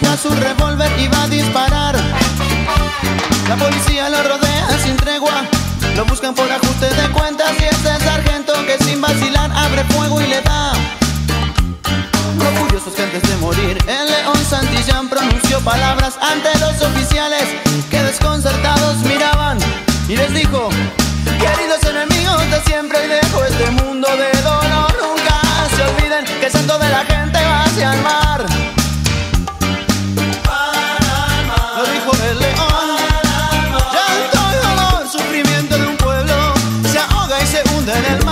Saca su revólver y va a disparar. La policía lo rodea sin tregua. Lo buscan por ajuste de cuentas y es el sargento que sin vacilar abre fuego y le da. Orgullosos que antes de morir, el león Santillán pronunció palabras ante los oficiales que desconcertados miraban y les dijo, queridos enemigos de siempre y dejo del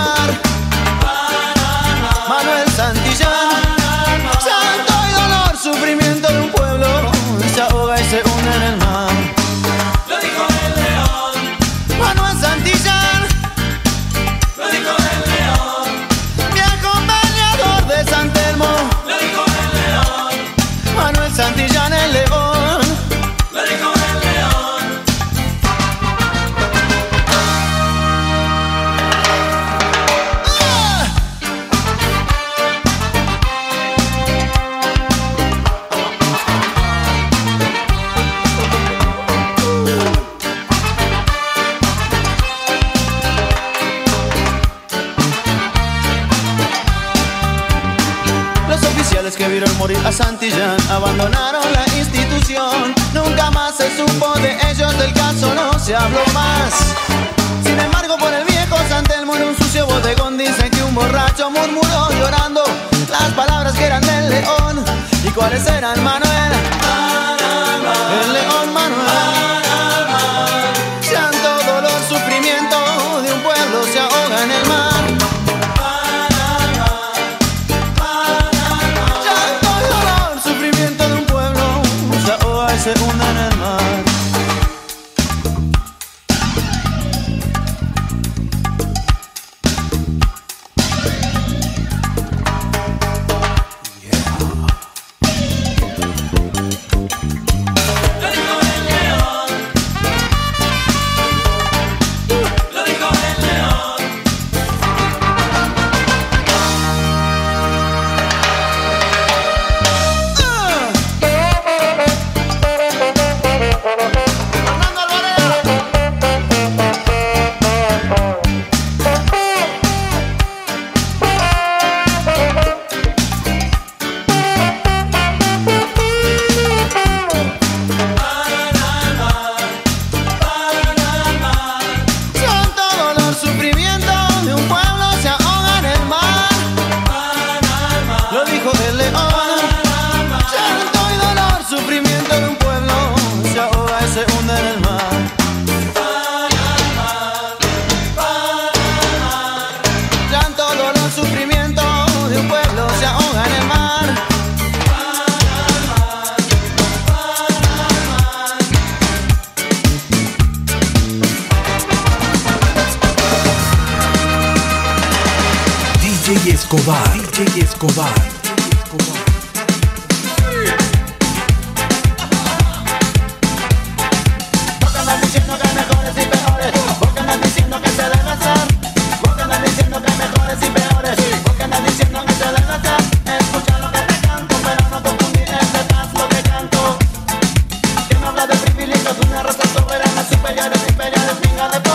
que vieron morir a Santillán abandonaron la institución. Nunca más se supo de ellos, del caso no se habló más. Sin embargo, por el viejo Santelmo en un sucio bodegón dicen que un borracho murmuró llorando las palabras que eran del león. ¿Y cuáles eran, Manuel? DJ Escobar. Andan diciendo que mejores y peores. Andan diciendo que se diciendo que mejores y peores. Andan diciendo que se. Escucha lo que te canto, pero no este lo que canto. Me una raza soberana, superiores, imperiales, pinga de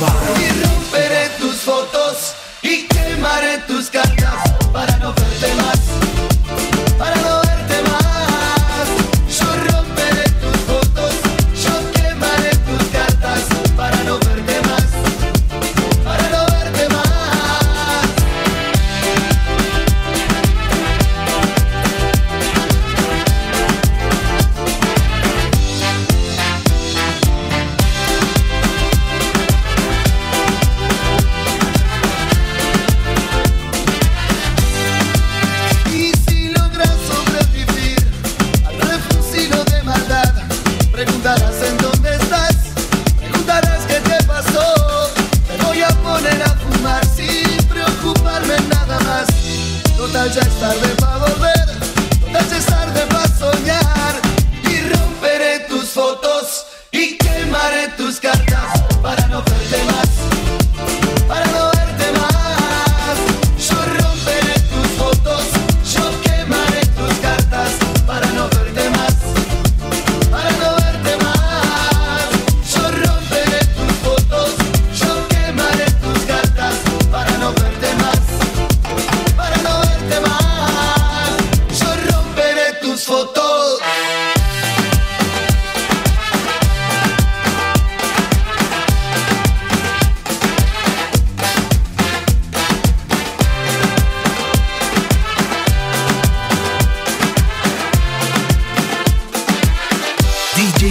Y romperé tus fotos y quemaré tus casas. noche es tarde para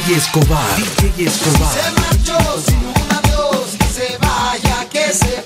DJ Escobar. DJ Escobar. Si se marchó sin un adiós, que se vaya, que se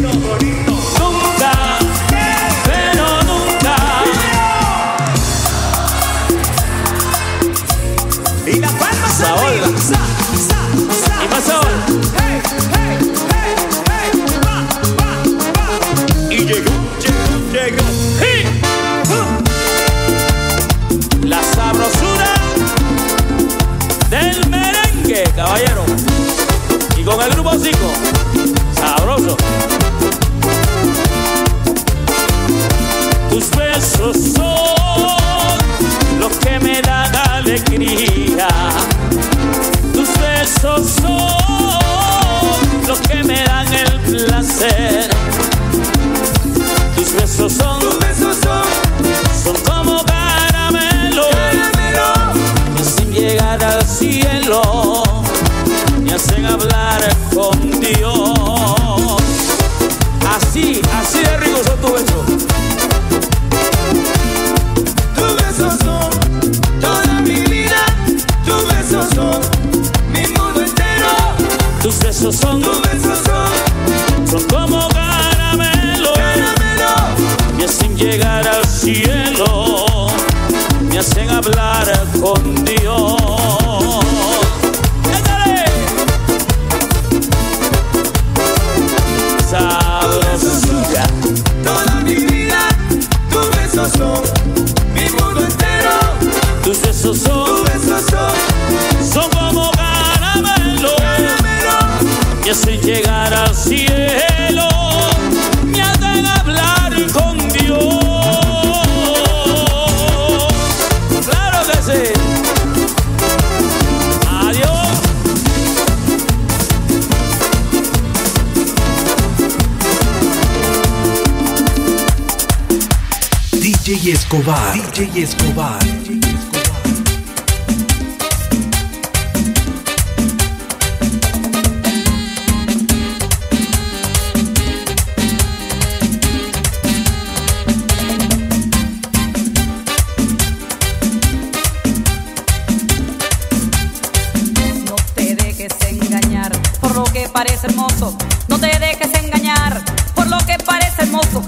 Nunca, besos son, Tus besos son son como caramelo, caramelo. que sin llegar al cielo me hacen hablar con Dios. Así, así de rico son tus besos. Tus besos son toda mi vida. Tus besos son mi mundo entero. Tus besos son, Tus besos son son como cielo me hacen hablar con Dios. ¡Échale! Sabrosura. Toda mi vida. Tus besos son mi mundo entero. Tus besos Tus son, besos son son como caramelo caramelo. que sin llegar al cielo Escobar, DJ Escobar. No te dejes engañar por lo que parece hermoso. No te dejes engañar por lo que parece hermoso.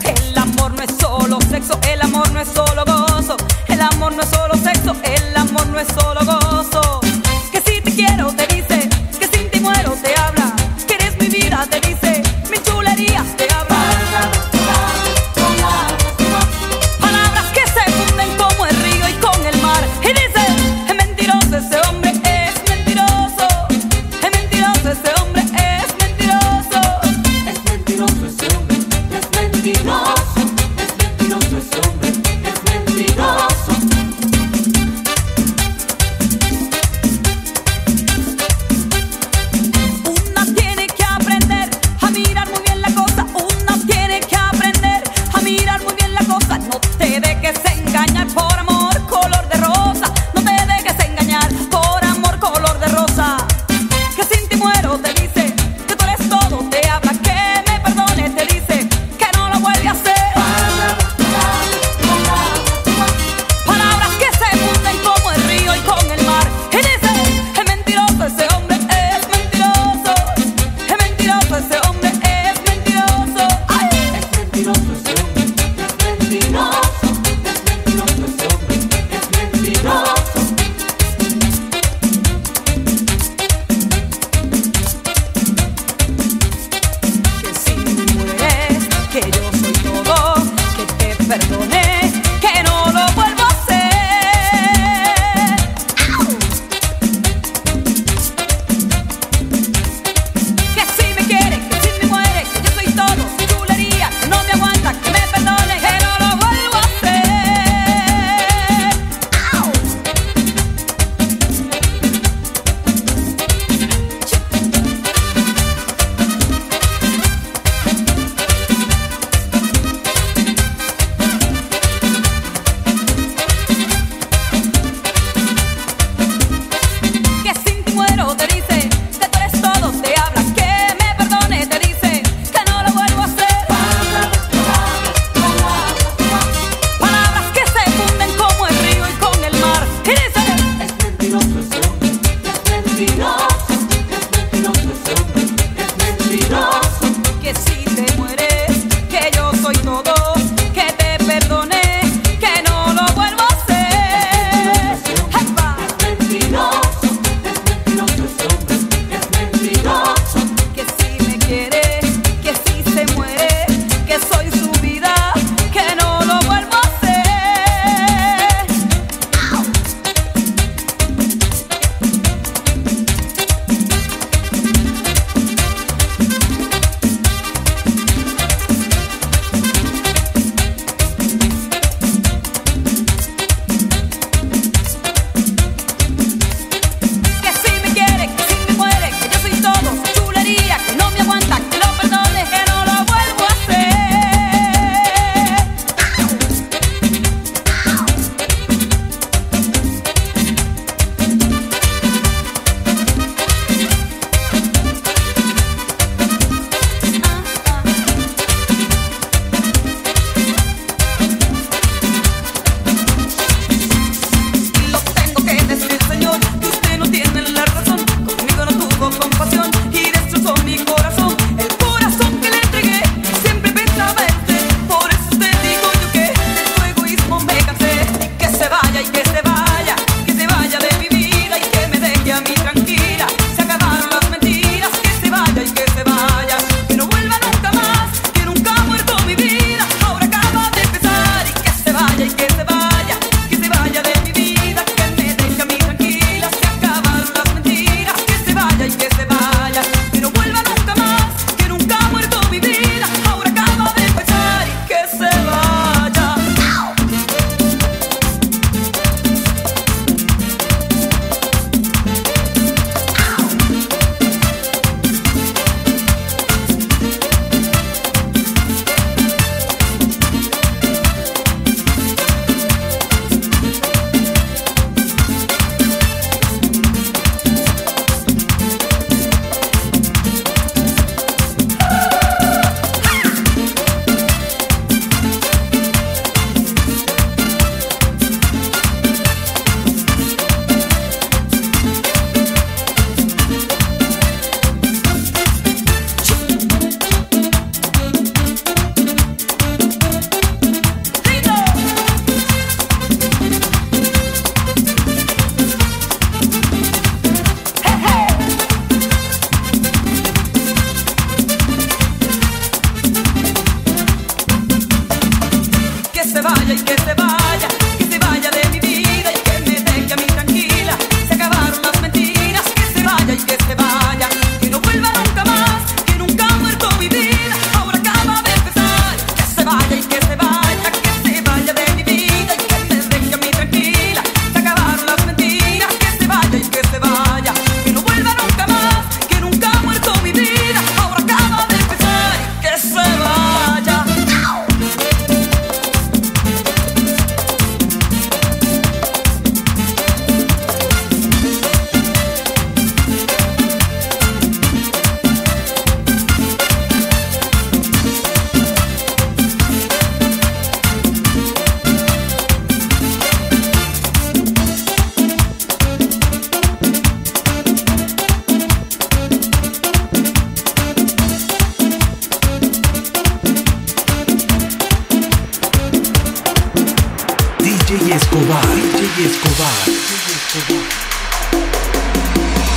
DJ Escobar. DJ Escobar. DJ Escobar.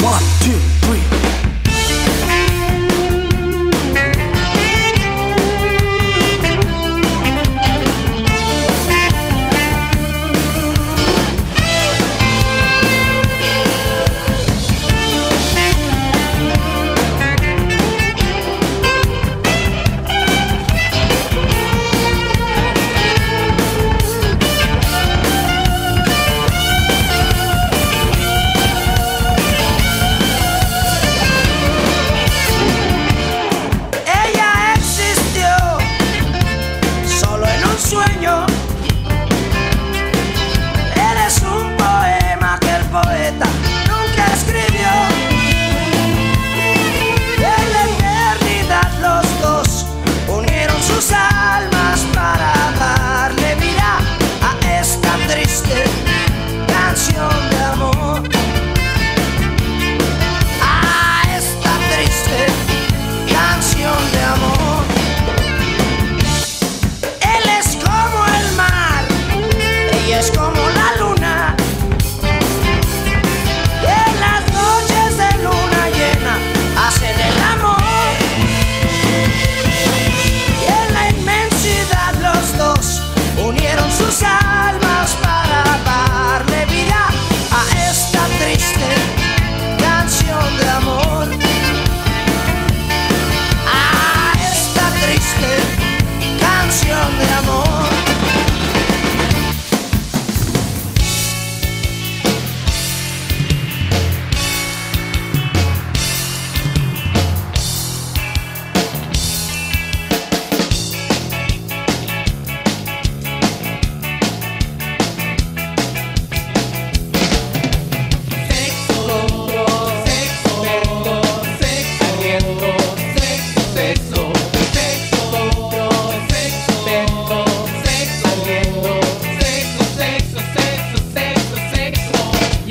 One, two, three.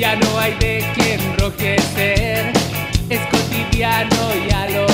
ya no hay de qué enrojecer, es cotidiano ya lo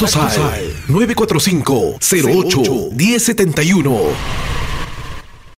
Contactos al 945 08 1071